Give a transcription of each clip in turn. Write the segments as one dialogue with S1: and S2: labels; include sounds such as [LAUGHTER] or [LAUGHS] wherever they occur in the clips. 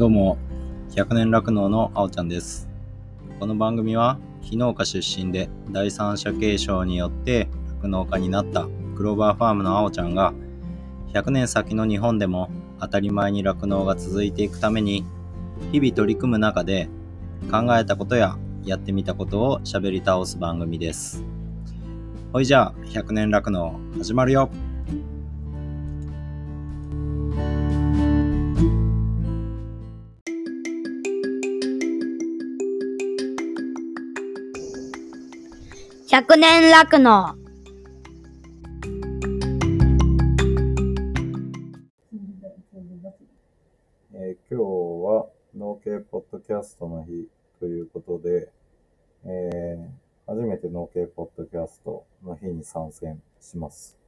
S1: どうも、100年酪農のあおちゃんです。この番組は、非農家出身で第三者継承によって酪農家になったクローバーファームのあおちゃんが、100年先の日本でも当たり前に酪農が続いていくために、日々取り組む中で考えたことややってみたことを喋り倒す番組です。ほいじゃあ、100年酪農始まるよ
S2: 百年酪農
S1: えー今日は農系ポッドキャストの日ということで、えー初めて農系ポッドキャストの日に参戦します。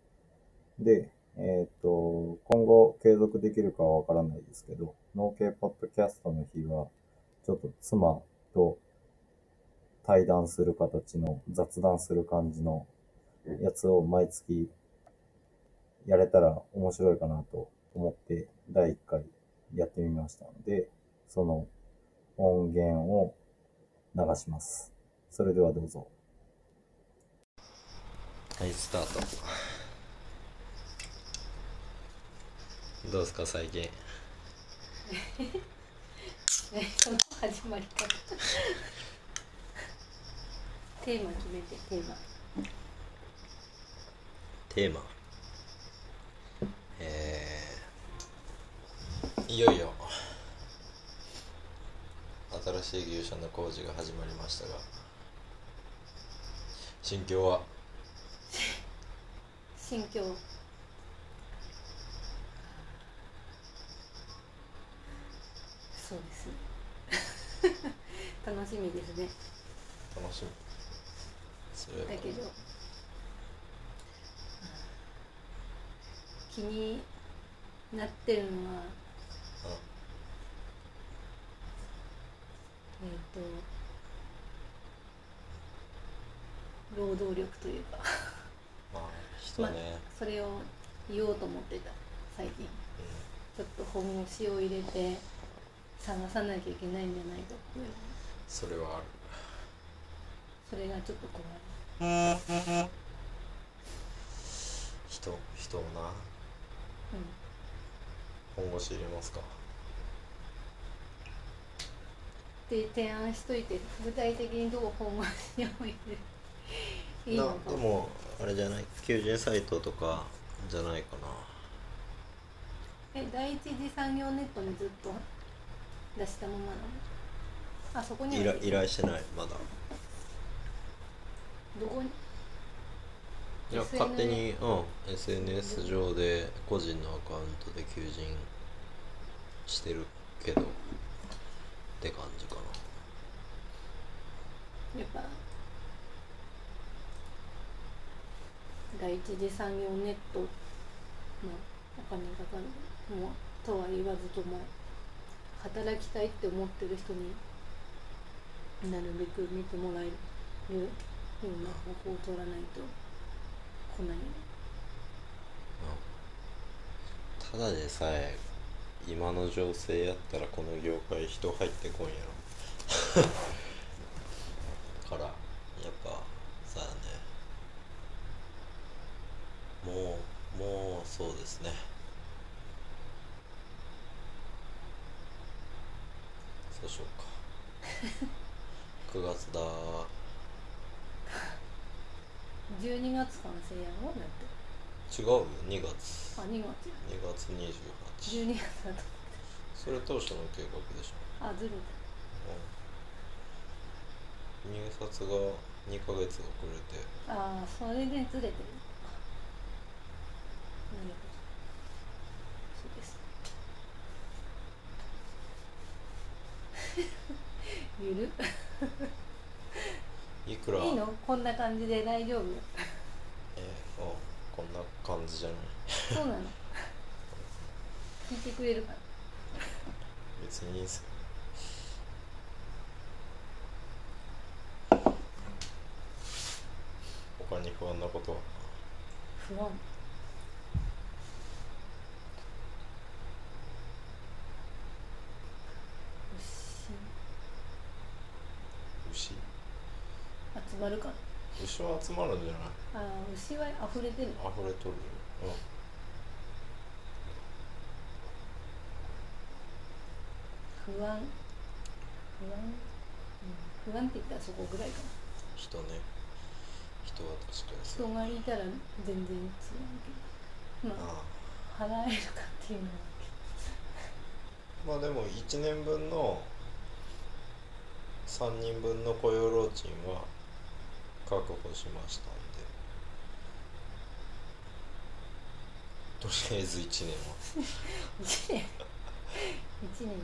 S1: で、えっ、と、今後継続できるかはわからないですけど、農系ポッドキャストの日は、ちょっと妻と対談する形の雑談する感じのやつを毎月やれたら面白いかなと思って第1回やってみましたので、その音源を流します。それではどうぞ。はい、スタート。どうですか、最近？[LAUGHS]
S3: ね、その始まり方テーマ決めてテーマ。
S1: テーマ。えー、いよいよ、新しい牛舎の工事が始まりましたが、心境は？[LAUGHS]
S3: 心境。そうです。ね [LAUGHS] 楽しみですね。
S1: 楽しみ。
S3: だけど気になってるのはえっ、と労働力というか。
S1: まあ、人ね、
S3: それを言おうと思ってた最近。ちょっと本腰を入れて探さなきゃいけないんじゃないかっていう。
S1: それはある。
S3: それがちょっと怖い
S1: 人、人をな、
S3: うん
S1: 本腰入れますか。
S3: で提案しといて具体的にどう本腰を入れるいいのか。
S1: なでもあれじゃない？求人サイトとかじゃないか
S3: え第一次産業ネットにずっと出したままなの？あそこに
S1: 依頼してないまだ
S3: どこに？
S1: いや勝手にうん SNS 上で個人のアカウントで求人してるけどって感じかな。
S3: やっぱ第一次産業ネットのお金かかるもうとは言わずとも働きたいって思ってる人になるべく見てもらえるような方法を取らないと来ない
S1: ただでさえ今の情勢やったらこの業界人入ってこんやろからやっぱさあねもうもうそうですねそうしようか9月だ
S3: 12月完成やろだって。
S1: 違うよ2月。
S3: あ2月
S1: ？2月28
S3: 12月だと
S1: それ当初の計画でしょ。
S3: あずれた
S1: 入札が2ヶ月遅れて。
S3: ああそれでずれてる。のかなるほどそうです。[LAUGHS] ゆる？[LAUGHS]
S1: いくら？
S3: いいの？こんな感じで大丈夫？
S1: こんな感じじゃない？
S3: そうなの。聞いてくれるかな。
S1: 別にいいです他に不安なことは？
S3: 不安。
S1: 牛。牛？集まるか牛は集まるんじゃない？
S3: ああ牛は溢れてる。
S1: 溢れとる。よ
S3: 不安。不安、うん、不安って言ったらそこぐらいかな。
S1: 人ね。人は確かに
S3: 人がいたら全然違うけど。ま
S1: あ
S3: あ払えるかっていうのは。
S1: あまあでも1年分の3人分の雇用労賃は確保しましたんでとりあえず1年は。
S3: 1年1年やる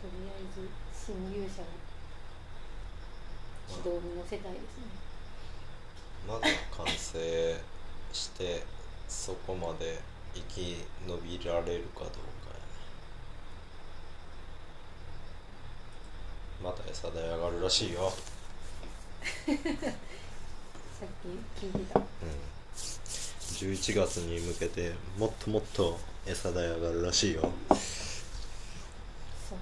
S3: とりあえず新入社を指導に乗せたいですね
S1: まず完成してそこまで生き延びられるかどうかやね。また餌代上がるらしいよ。[LAUGHS]
S3: さっき聞いてた。
S1: うん。11月に向けてもっともっと餌代上がるらしいよ。
S3: そ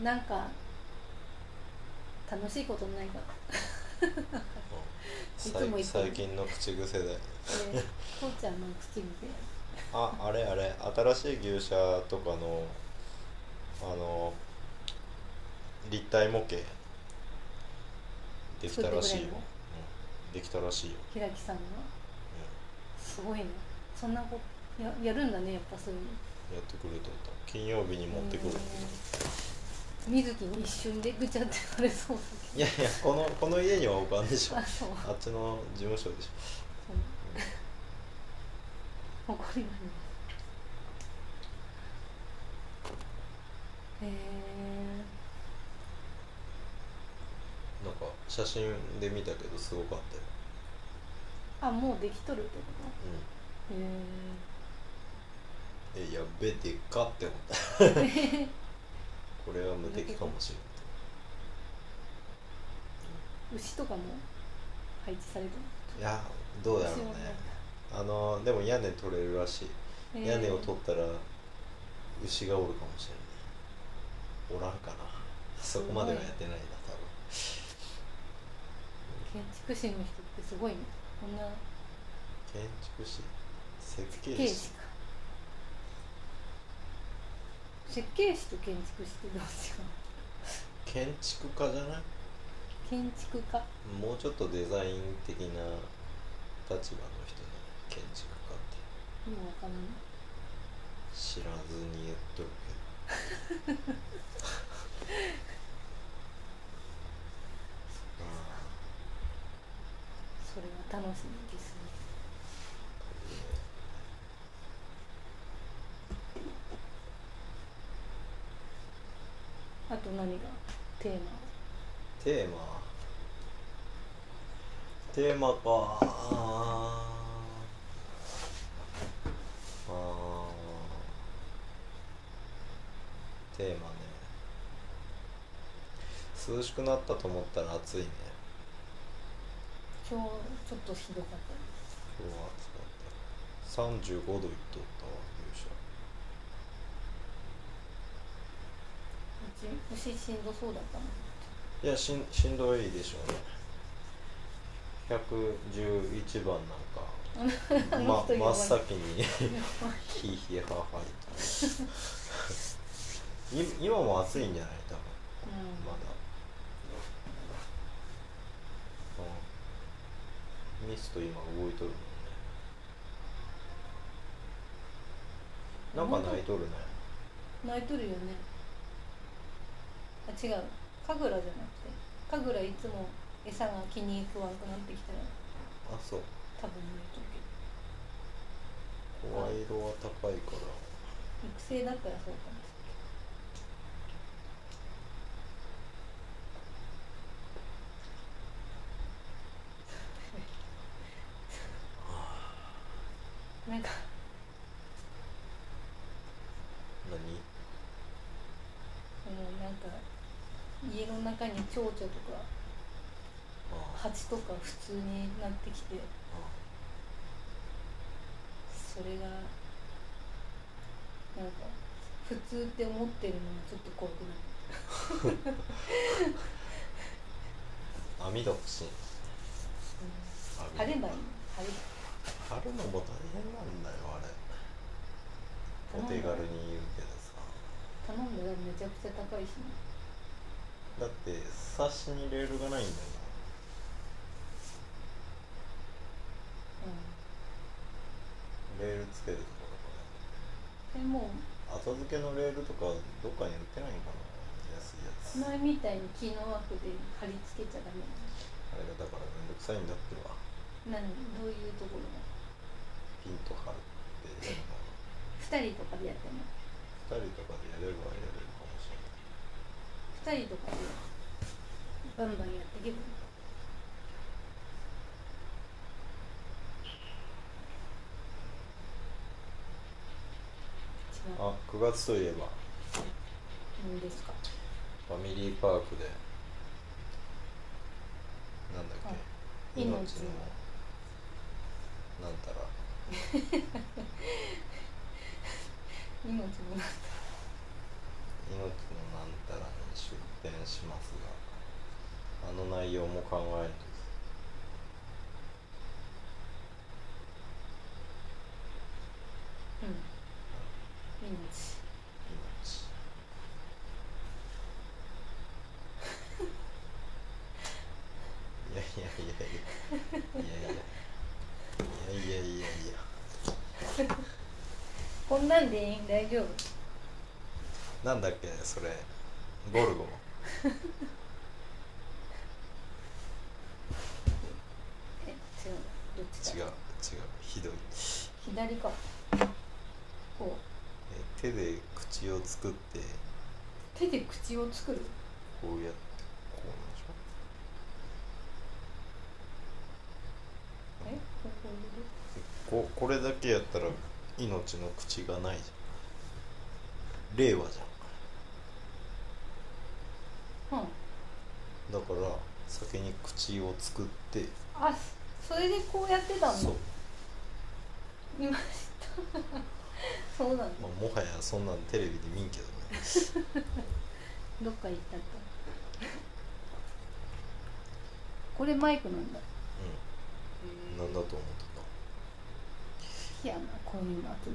S3: う。なんか楽しいことないか [LAUGHS] いつも
S1: 最近の口癖で。
S3: えー [LAUGHS] 父ちゃんの口癖
S1: ああれあれ。新しい牛舎とかのあの立体模型。できたらしいよ、うん、できたらしいよ、
S3: 平木さんがすごいね。そんなことややるんだねやっぱそういうの。
S1: うん、やってくれとった。金曜日に持ってくる
S3: 水木に一瞬でぐちゃってなれそうだ
S1: いやいやこのこの家には置かんでしょ。
S3: けどあそう。
S1: あっちの事務所でしょ。
S3: そう [LAUGHS] 怒りがねへえ
S1: なんか写真で見たけどすごかったよ。
S3: あもうできとるってこと？へ
S1: うん。えやっべでっかって思った。
S3: え [LAUGHS]
S1: これは無敵かもしれん
S3: 牛とかも配置されて
S1: いやどうやろうね。あのでも屋根取れるらしい。
S3: る
S1: 屋根を取ったら牛がおるかもしれないおらんかな。そこまではやってないな
S3: 建築士の人ってすごいね。こんな。
S1: 建築士。設計士。
S3: 設計士か。設計士と建築士ってどう違う。
S1: 建築家じゃない？
S3: 建築家。
S1: もうちょっとデザイン的な立場の人に建築家って。
S3: よくわかんない。
S1: 知らずに言っとるけど [LAUGHS]
S3: それは楽しみですね。あと何が？テーマ。
S1: テーマテーマか。あーあー。テーマね。涼しくなったと思ったら暑いね。
S3: 今日ちょっとひどかった
S1: 今日は暑かった35度いっとったわ勇者
S3: うち牛しんどそうだったもん
S1: いやしんしんどいでしょうね。111番なんかま真っ先にヒーヒーハーハー今も暑いんじゃない多分
S3: うん
S1: まだ、[LAUGHS] うん、ミスト今動いとるもんね。なんか泣いとるね。
S3: 泣いとるよね。あ違う。神楽じゃなくて。神楽いつも餌が気に食わんくなってきたら
S1: あそう。
S3: 多分泣いとるけど。
S1: 声色は高いから。
S3: 育成だったらそうかもしれないなんか
S1: 何
S3: もうなんか家の中に蝶々とか
S1: あ
S3: 蜂とか普通になってきて
S1: あ
S3: それが普通って思ってるのがちょっと怖くなる [LAUGHS]
S1: 網戸欲しい。
S3: 貼ればいい。貼
S1: るのも大変なんだよあれ。お手軽に言うけどさ。
S3: 頼んだらめちゃくちゃ高いしね
S1: だって冊子にレールがないんだよ。
S3: う
S1: レールつけるところこ
S3: んでも。
S1: れ後付けのレールとかどっかに売ってないんかな。安いやつ。
S3: 前みたいに木の枠で貼り付けちゃダメ
S1: あれがだからめんどくさいんだってば
S3: なのどういうところが？
S1: ピンと張るっていうの
S3: 2人とかでやっても
S1: 2人とかでやれるはやれるかもしれない
S3: 2人とかでバンバンやっていけば
S1: あ9月といえば。
S3: 何ですか？
S1: ファミリーパークで。なんだっ
S3: はい
S1: け命の。なんたら。[LAUGHS]
S3: 命
S1: のなんたら。に出展しますがあの内容も考えると。
S3: うん。命。
S1: 命。いやいやいやいや。いやいやいやいや。いやいや
S3: こんなんでいい大丈夫？
S1: なんだっけそれ。ゴルゴ [LAUGHS]
S3: え違う。どっちだ？
S1: 違う。違う。ひどい。
S3: 左か。こ
S1: え手で口を作って。
S3: う手で口を作る？
S1: こうやってこうなんでしょ？
S3: え？ここ入れる
S1: ここれだけやったら命の口がないじゃん。令和じゃん
S3: うん。
S1: だから先に口を作って。
S3: あそれでこうやってたんだ
S1: そう、
S3: 見ました。[LAUGHS] そうなんだ。
S1: まあ、もはやそんなんテレビで見んけどね。[LAUGHS]
S3: どっか行ったかこれマイクなんだ。
S1: うん。なんだと思って
S3: いやなこういうの集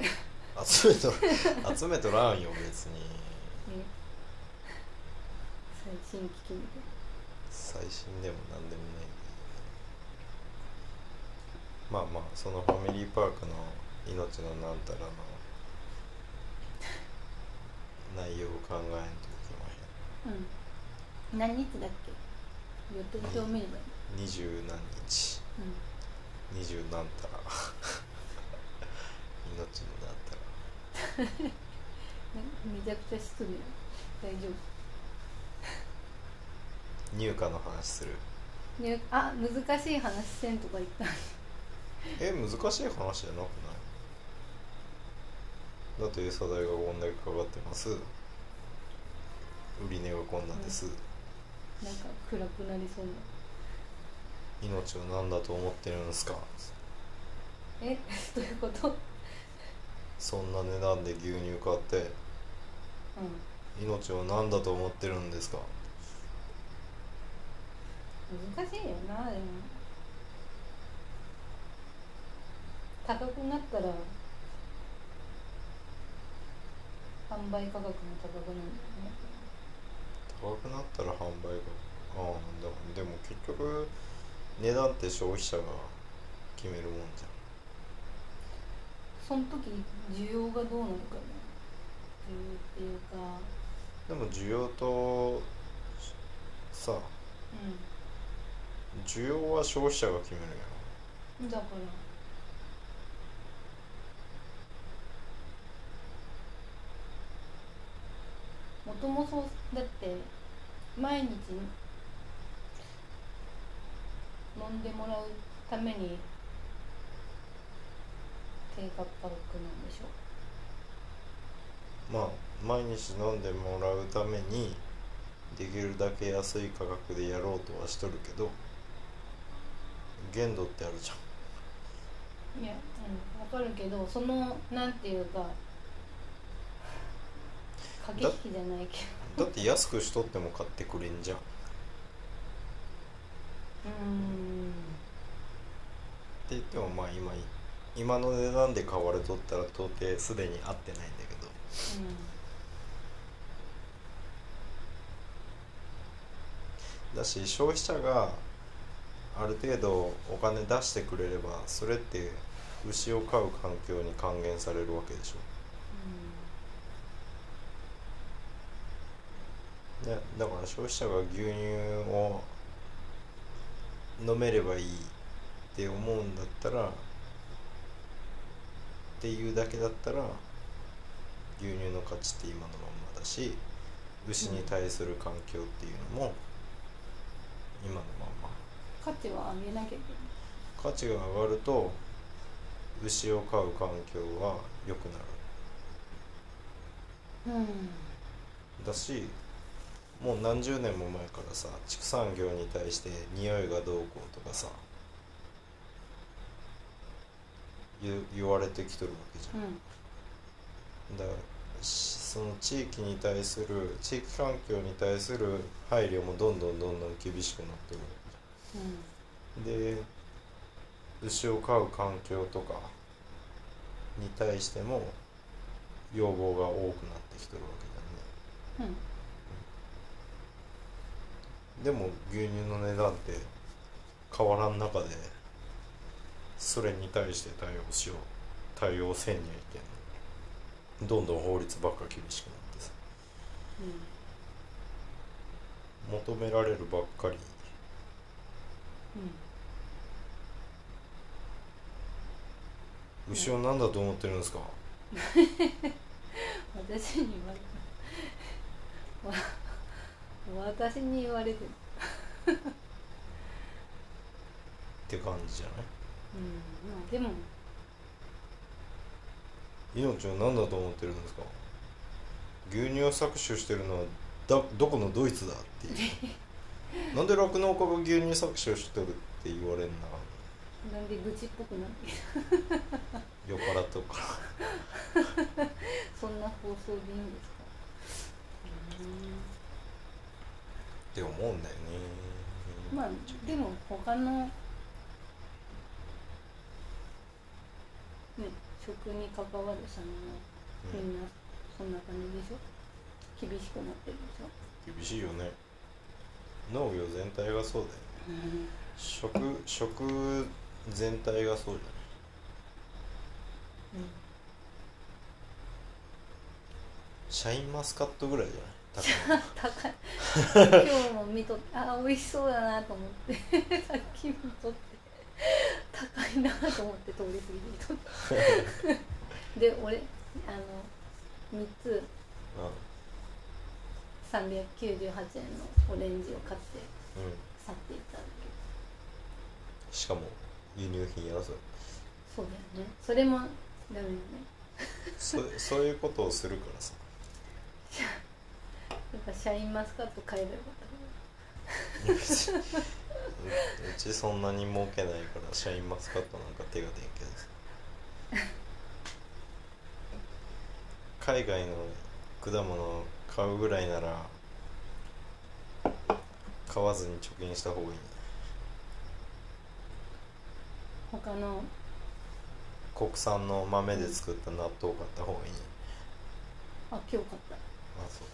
S3: める。
S1: た [LAUGHS] 集めと集めとらんよ別に。
S3: ね最新機器みたい
S1: 最新でも何でもないまあまあそのファミリーパークの命のなんたらの内容を考えんといけま
S3: うん。何日だっけ？予定表見ればいい
S1: へん二十何日。
S3: うん
S1: 二十何たら。[LAUGHS] 命のなんたら。[LAUGHS]
S3: ねめちゃくちゃ失礼。大丈
S1: 入荷の話する。
S3: 夫ねあ難しい話せんとか言った
S1: え難しい話じゃなくない？だって餌代がこんだけかかってます。売り値がこんなんです、
S3: なんか暗くなりそうな。
S1: 命を何だと思ってるんですか？
S3: え [LAUGHS] どういうこと？
S1: そんな値段で牛乳買って
S3: う
S1: 命を何だと思ってるんですか？
S3: ん難しいよなでも高くなったら販売価格も高くなるんだよね
S1: 高くなったら販売がああでもでも結局値段って消費者が決めるもんじ
S3: その時需要がどうなるかね需要っていうか。
S1: ゃんでも需要とさ
S3: う
S1: 需要は消費者が決めるや
S3: んだから。もともとだって毎日飲んでもらうために低価格なんでしょ？
S1: ろまあ毎日飲んでもらうためにできるだけ安い価格でやろうとはしとるけど限度ってあるじゃん。
S3: いや、うん、わかるけどそのなんていうか駆け引きじゃないけ
S1: だって安くしとっても買ってくれんじゃん。っ
S3: どうん
S1: て言ってもまあ今今の値段で買われとったら到底すでに合ってないんだけど。だし消費者がある程度お金出してくれればそれって牛を飼う環境に還元されるわけでしょ。でだから消費者が牛乳を飲めればいいって思うんだったらっていうだけだったら牛乳の価値って今のまんまだし牛に対する環境っていうのも今のまんま
S3: 価値は上げなきゃいけない。
S1: 価値が上がると牛を飼う環境は良くなる。
S3: うん。
S1: だしもう何十年も前からさ畜産業に対して匂いがどうこうとかさ言言われてきとるわけじゃん。
S3: うん。
S1: だからしその地域に対する地域環境に対する配慮もどんどんどんどん厳しくなってる。わけじゃんで牛を飼う環境とかに対しても要望が多くなってきてるわけだよね。
S3: うん。
S1: でも牛乳の値段って変わらん中でそれに対して対応しよう。対応せんにはいけん。どんどん法律ばっか厳しくなってさ。求められるばっかり牛を何だと思ってるんですか？
S3: 私に言われたわ私に言われてる。[LAUGHS]
S1: って感じじゃない？
S3: うんまあでも。
S1: 命を何だと思ってるんですか？牛乳を搾取してるのはだどこのドイツだっていう [LAUGHS] なんで酪農家が牛乳搾取してるって言われんな？
S3: なんで愚痴っぽくなって
S1: 酔っ払っとくから。
S3: そんな放送でいいんですか？
S1: って思うんだよね。
S3: まあでも他のね食に関わるさんもみんなそんな感じでしょ？厳しくなってるでしょ？
S1: 厳しいよね農業全体がそうだよね。食食全体がそうじゃない。シャインマスカットぐらいじゃない高い
S3: 高い今日も見とってあ美味しそうだなと思ってさっき見とって高いなと思って通り過ぎて見とってで俺あの3つ398円のオレンジを買って
S1: うん、うん、
S3: 去っていったんだけど。
S1: しかも輸入品やらそれ
S3: そうだよね。それもダメよね。
S1: そそういうことをするからさ。
S3: なんかシャインマスカット買えばよかった
S1: ううちそんなに儲けないからシャインマスカットなんか手が出んけどさ。[LAUGHS] 海外の果物を買うぐらいなら買わずに貯金した方がいい。ね
S3: 他の？
S1: 国産の豆で作った納豆を買った方がいい。ね
S3: あ今日買った。
S1: あそう。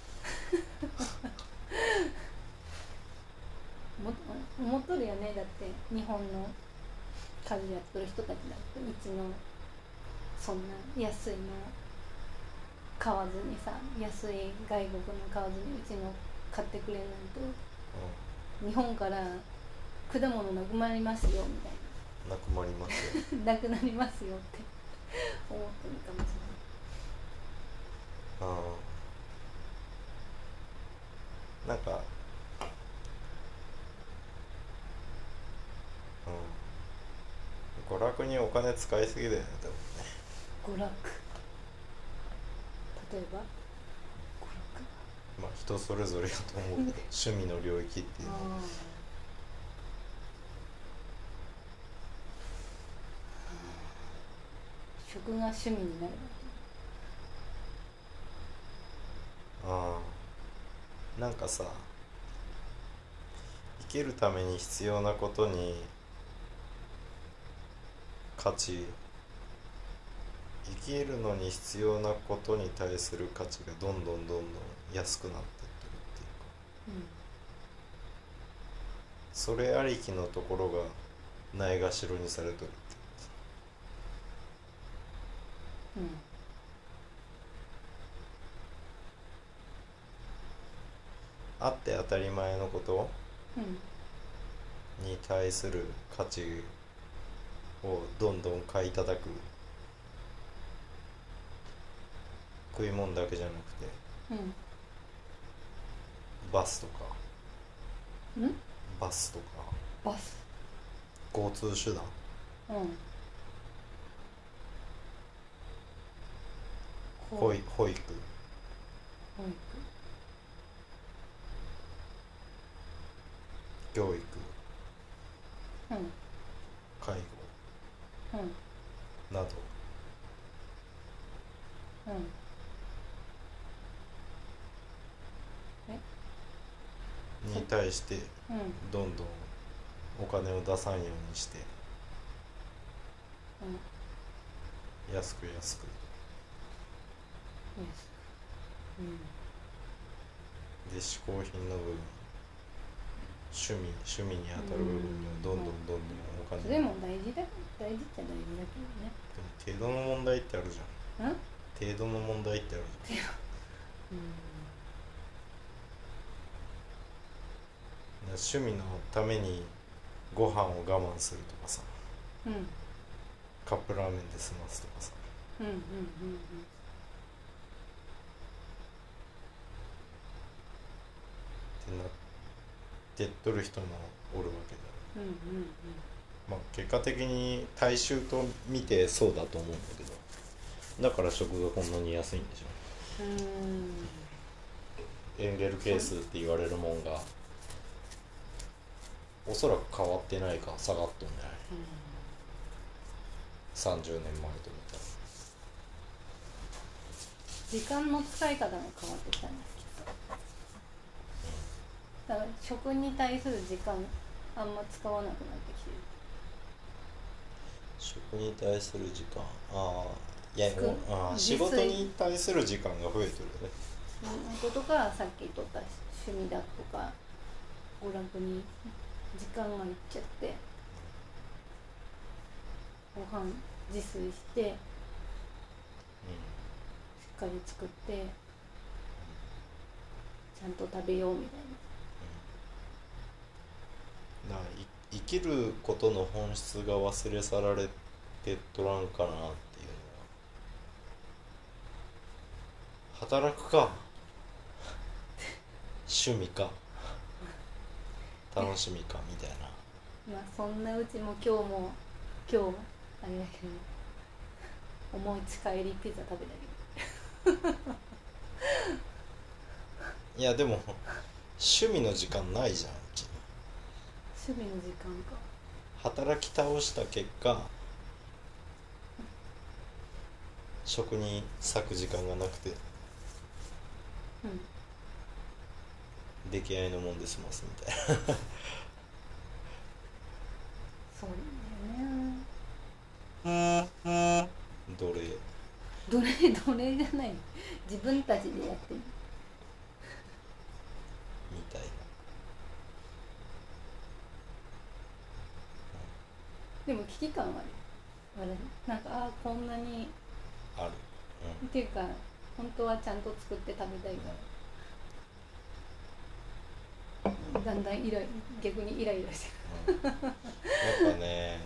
S1: [LAUGHS]
S3: も思っとるよねだって日本の家事やってる人たちだってうちのそんな安いの買わずにさ安い外国の買わずにうちの買ってくれないと日本から果物なくなりますよみたい
S1: な。くなりますよ。
S3: な [LAUGHS] なくなりますよって。思ってるかもしれない。
S1: ああなんかうん。娯楽にお金使いすぎだよね多分ね。
S3: 娯楽例えば？娯
S1: まあ人それぞれやと思うけど趣味の領域っていうのは。
S3: 食が趣味になる。
S1: あああなんかさ生きるために必要なことに価値生きるのに必要なことに対する価値がどんどんどんどん安くなってってるっていうか。それありきのところがないがしろにされとるって
S3: うん。
S1: あって当たり前のこと。
S3: うん。
S1: に対する価値をどんどん買い叩く食い物だけじゃなくて
S3: うん。
S1: バスとか。
S3: うん？
S1: バスとか。
S3: バス？
S1: 交通手段。
S3: うん。
S1: 保育保育。
S3: 保育？
S1: 教育。
S3: うん。
S1: 介
S3: うん。
S1: 護など。
S3: うん
S1: に対して
S3: うん。
S1: どんどんお金を出さんようにして
S3: うん。
S1: 安く安く。
S3: うん。
S1: で嗜好品の部分。趣味趣味に当たる部分にはどんどんどんどんお金。
S3: それも大事だ大事っちゃ大事だけ
S1: でも程度の問題ってあるじゃん。
S3: どね
S1: 程度の問題ってあるじゃん。
S3: うん
S1: 趣味のためにご飯を我慢するとかさ。
S3: うんうん
S1: カップラーメンで済ますとかさ。
S3: うんうんうん
S1: ってなってっとる人もおるわけだ。
S3: うんうんうん。
S1: まあ結果的に大衆と見てそうだと思うんだけど。だから食がこんなに安いんでしょ。
S3: うん。
S1: エンゲル係数って言われるもんがおそらく変わってないか下がっとんじゃない。30年前と見たら。
S3: 時間の使い方が変わってきたん。ですきっとだから食に対する時間あんま使わなくなってきてる。
S1: 食に対する時間ああいやあー
S3: 自炊
S1: 仕事に対する時間が増えてるね。
S3: ことかさっき言った趣味だとか娯楽に時間がいっちゃってご飯自炊してしっかり作ってちゃんと食べようみたい
S1: な。あい生きることの本質が忘れ去られてっとらんかなっていうのは。働くか。[LAUGHS] 趣味か楽しみかみたいな。
S3: なまあそんなうちも今日も今日あれだけど思いつ帰りピザ食べたけど。[LAUGHS]
S1: いやでも趣味の時間ないじゃんうち。
S3: 趣味の時間か。
S1: 働き倒した結果食に割く時間がなくて。
S3: うん
S1: 出来合いのもんで済ますみたいな。
S3: そうなんだよね。
S1: どれ
S3: 奴隷奴隷じゃない。自分たちでやってる。
S1: みたいな。
S3: でも危機感はある。なんかああこんなに
S1: ある。
S3: っていうか本当はちゃんと作って食べたいからだんだんイライ逆にイライラして
S1: うん、うん、やっぱね、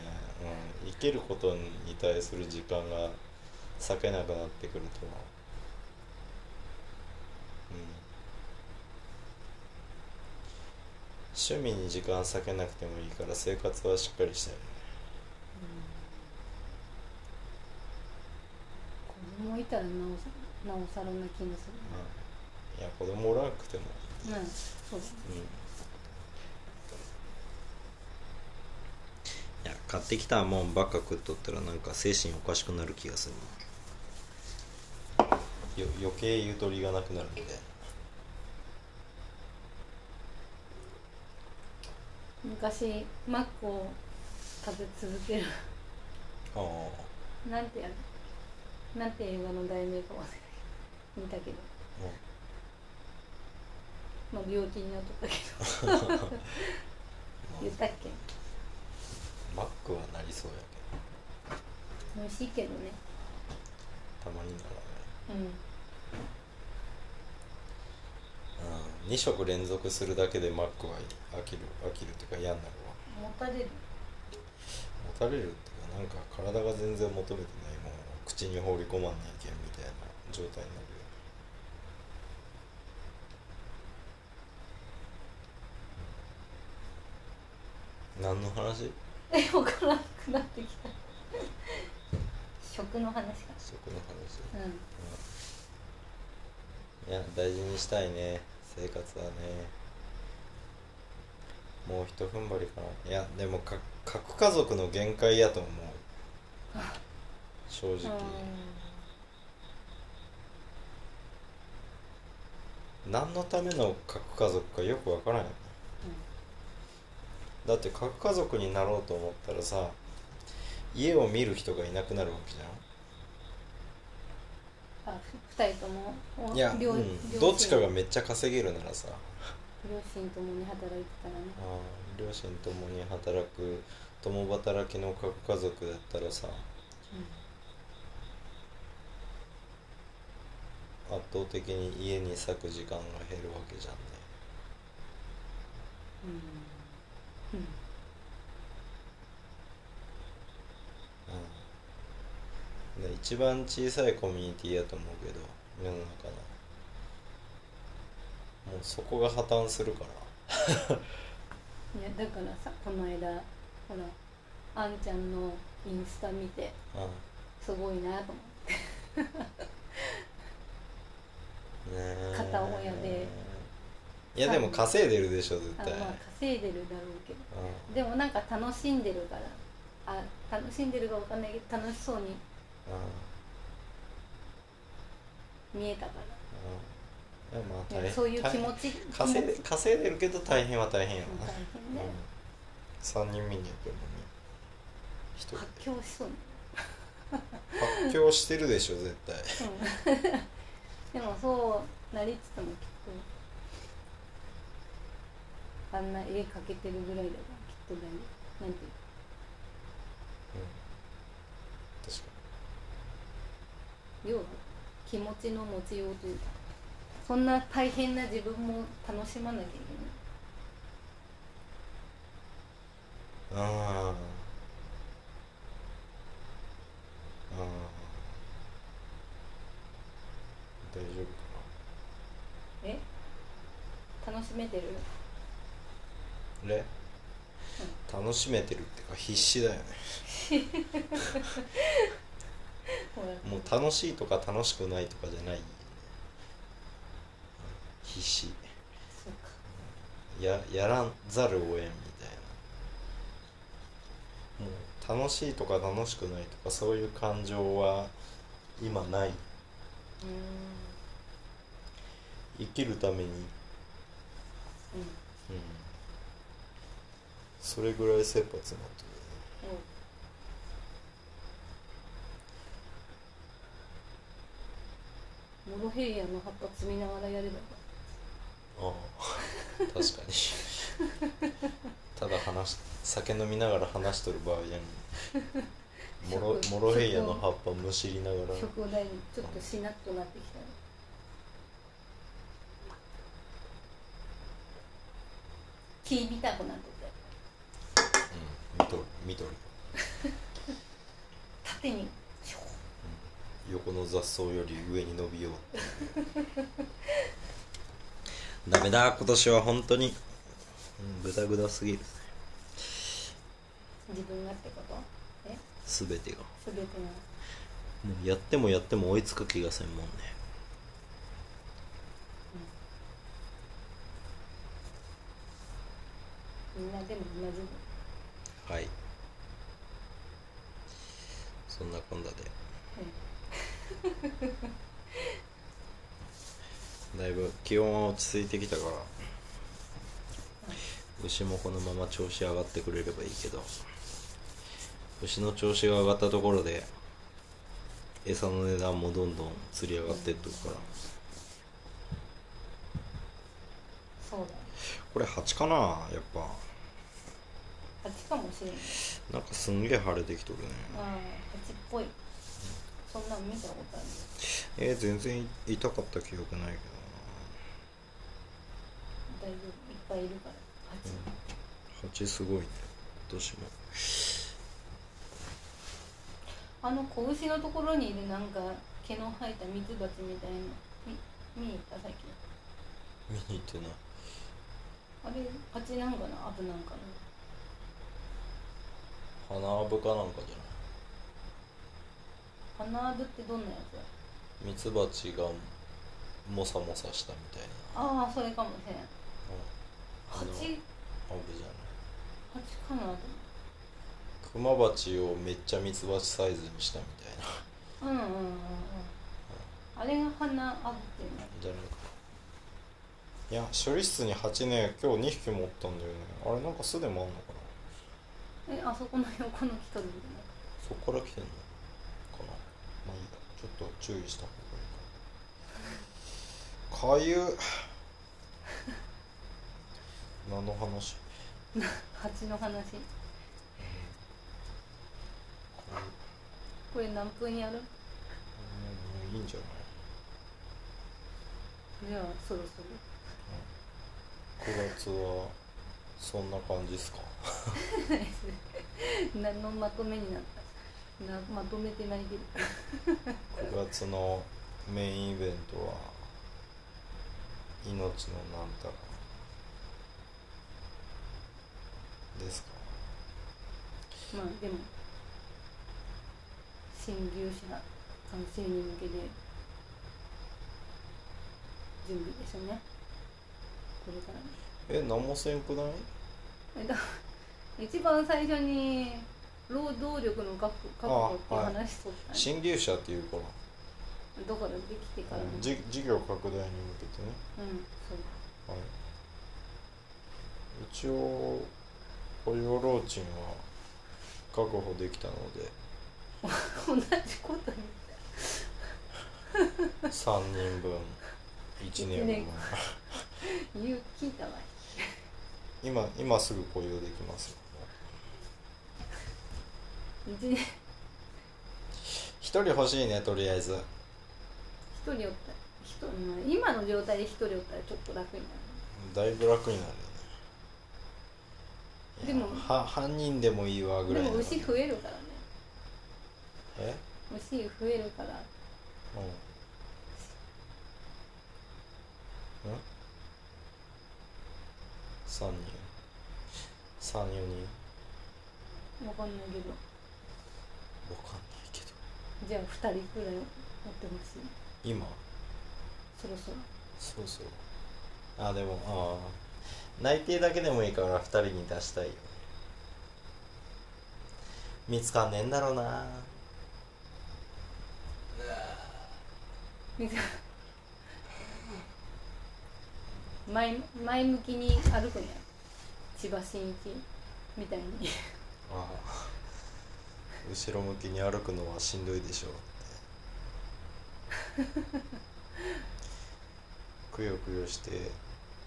S1: うん、生きることに対する時間が割けなくなってくるとうん趣味に時間割けなくてもいいから生活はしっかりしたいよね。
S3: 子供いたらなおさなおさらな気がす
S1: いや子供おらなくても。
S3: るうん、そうす、
S1: うん、いや買ってきたもんばっか食っとったらなんか精神おかしくなる気がするよ余計ゆとりがなくなるんで。
S3: 昔マックを食べ続ける。
S1: ああ。
S3: なんてやなんて映画の題名か忘れ見たけど、うん。まあ病気になっとったけど。[LAUGHS] 言ったっけ？
S1: マックはなりそうやけ
S3: 美味しいけどね。
S1: どたまになら
S3: うん。
S1: うん。2食連続するだけでマックは飽きる飽きるっていうか嫌になるわ。
S3: もたれる。
S1: 持たれるっていうかなんか体が全然求めてないものを口に放り込まんないけんみたいな状態になるよ何の話？
S3: え分からなくなってきた。食の話か。
S1: 食の話。
S3: うん。
S1: いや大事にしたいね。生活はね。もうひと踏ん張りかな。いやでもか核家族の限界やと思う。正直、何のための核家族かよくわからんよねだって核家族になろうと思ったらさ家を見る人がいなくなるわけじゃん。
S3: あふ二人ともお
S1: いや、
S3: 両
S1: うん、どっちかがめっちゃ稼げるならさ。
S3: 両親ともに働いてたらね。
S1: あー両親ともに働く共働きの核家族だったらさ。圧倒的に家に割く時間が減るわけじゃんね。
S3: うんうん。
S1: うん。で一番小さいコミュニティやと思うけど世の中の。もうそこが破綻するから。
S3: いやだからさこの間ほらあんちゃんのインスタ見て
S1: う
S3: すごいなと思って。
S1: んねえ。
S3: 片親で
S1: いやでも稼いでるでしょ絶対。
S3: あまあ稼いでるだろうけど。
S1: うん。
S3: でもなんか楽しんでるから。あ楽しんでるかわかんないけど楽しそうに
S1: うん。
S3: 見えたから。
S1: うん。まあ大変。
S3: そういう気持
S1: 大
S3: ち。
S1: 稼いで稼いでるけど大変は大変や
S3: うん
S1: な。
S3: 大変だよ。
S1: 3人目にやってるも
S3: 発狂しそうに。
S1: 発狂してるでしょ絶対。
S3: うん。[LAUGHS] でもそうなりつつもきっとあんな絵描けてるぐらいだからきっと大丈夫。なんていう
S1: 確か
S3: 要は気持ちの持ちようというかそんな大変な自分も楽しまなきゃいけない。
S1: にああああ大丈夫か
S3: え？楽しめてる？
S1: なね。楽しめてるっていうか必死だよね。[LAUGHS] もう楽しいとか楽しくないとかじゃない必死。ややらざるを得んみたいな。もう楽しいとか楽しくないとかそういう感情は今ない。生きるために、うん、
S3: うん
S1: それぐらい切羽詰まって
S3: モロヘイヤの葉っぱ摘みながらやれば
S1: ああ確かにただ話し酒飲みながら話しとる場合やにモロ
S3: 食
S1: モロヘイヤの葉っぱむしりながら。
S3: た食を台にちょっとしなっとなってきた。ら木見たくなっと
S1: 見とる見とる。[LAUGHS]
S3: 縦に。
S1: 横の雑草より上に伸びよう [LAUGHS] ダメだ今年は本当に。うんグダグダすぎる。
S3: 自分がってこと？え？
S1: 全てが。
S3: 全てが。
S1: もうやってもやっても追いつく気がせんもんね。
S3: みんなでも同じ
S1: はい。そんなこんなで。だいぶ気温は落ち着いてきたから牛もこのまま調子上がってくれればいいけど牛の調子が上がったところで餌の値段もどんどん釣り上がってっとくから。
S3: そうだ
S1: これ蜂かなやっぱ
S3: 蜂かもしれない
S1: なんかすんげえ晴れてきとるね。
S3: ああ蜂っぽい。そんなん見たことある？
S1: えー、全然痛かった記憶ないけ
S3: 大丈夫。いっぱいいるから。蜂、
S1: どな蜂すごいね。今年も。
S3: あの子牛のところにいるなんか毛の生えたミツバチみたいなみ見に行った？さっき
S1: 見に行ってない。
S3: あれ蜂なんかな？アブなんかな？
S1: 花アブかなんかじゃない？
S3: 花アブってどんなやつ？だ
S1: ミツバチがモサモサしたみたいな。
S3: ああそれかもしれん。
S1: あの
S3: 蜂
S1: アブじゃない？
S3: 蜂かな
S1: クマバチをめっちゃミツバチサイズにしたみたいな。
S3: うんうんうんうん。あれが花アブっていうの？
S1: じゃないか。いや処理室に蜂ね今日2匹持ったんだよね。あれなんか巣でもあんのかな？
S3: えあそこの横の人でみたい。な
S1: そこから来てんのかな。まあいいやちょっと注意した方がいいか。かゆっ。何の話？
S3: 蜂の話？これ。何分やる？
S1: もういいんじゃない？
S3: じゃあそろそろ。
S1: 9月はそんな感じっすか？[LAUGHS]
S3: 何のまとめになった？なまとめてないけど
S1: 9月のメインイベントは命のなんたらですか？
S3: まあでも新牛舎完成に向けて準備ですよね。これから
S1: え何もせんくない？
S3: えだ一番最初に労働力の確確保っていう話しとった
S1: 新牛舎っていうから
S3: だからできてから。のうん。
S1: じ事業拡大に向けてね。
S3: そう。
S1: はい。一応雇用労賃は確保できたので。[LAUGHS]
S3: 同じことに
S1: 3人分。1年分。[LAUGHS]
S3: 言う聞いたわ
S1: 今今すぐ雇用できますよ。
S3: 一
S1: 人欲しいねとりあえず。
S3: 一人おった。人うん今の状態で一人おったらちょっと楽にな
S1: だいぶ楽になるよね。
S3: でも
S1: は半人でもいいわぐらい
S3: でも牛増えるからね。
S1: え？
S3: 牛増えるから。
S1: うんうん3人。34人。
S3: わかんないけど。
S1: わかんないけど。
S3: じゃあ二人くらい持ってほしい
S1: 今？
S3: そろそろ。
S1: そうそう。あでもああ内定だけでもいいから2人に出したいよね。見つかんねえんだろうな。
S3: みたいな前前向きに歩くんや。千葉真一みたいに。
S1: ああ。後ろ向きに歩くのはしんどいでしょうって。[LAUGHS] くよくよして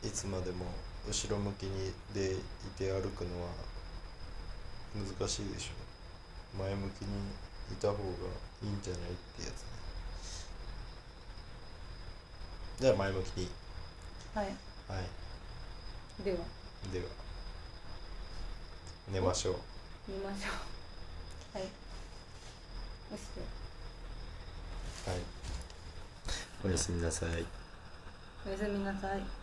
S1: いつまでも後ろ向きにでいて歩くのは難しいでしょ前向きにいた方がいいんじゃないってやつね。じゃあ前向きに
S3: はい
S1: はい。
S3: では。
S1: では。寝ましょう。
S3: 見ましょう。はい。押して。
S1: はい。おやすみなさい。
S3: おやすみなさい